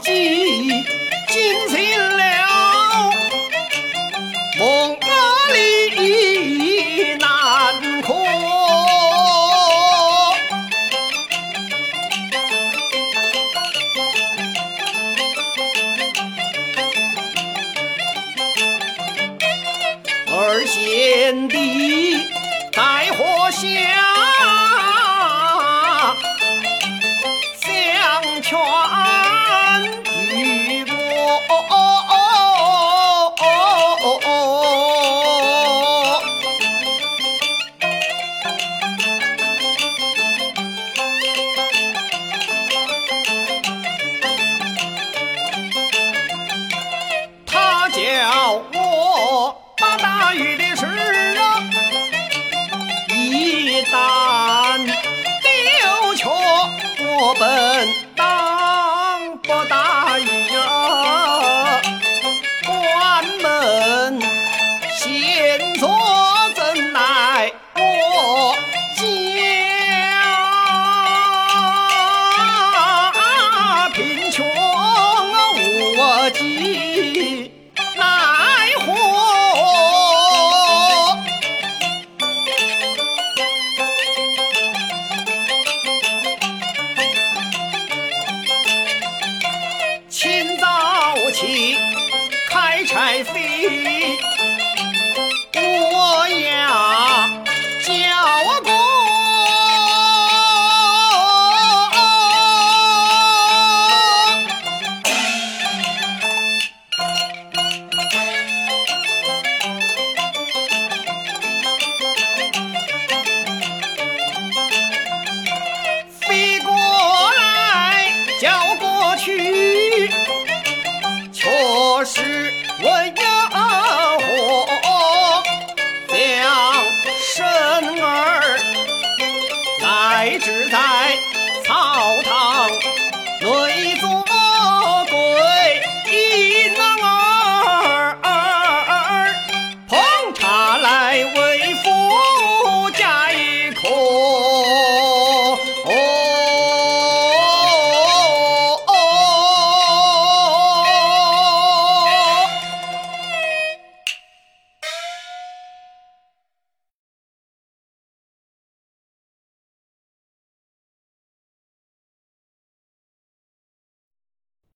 计尽尽了，梦里难可。二贤弟在火下相劝与我。他叫我把大禹的穷生儿，乃至在草堂。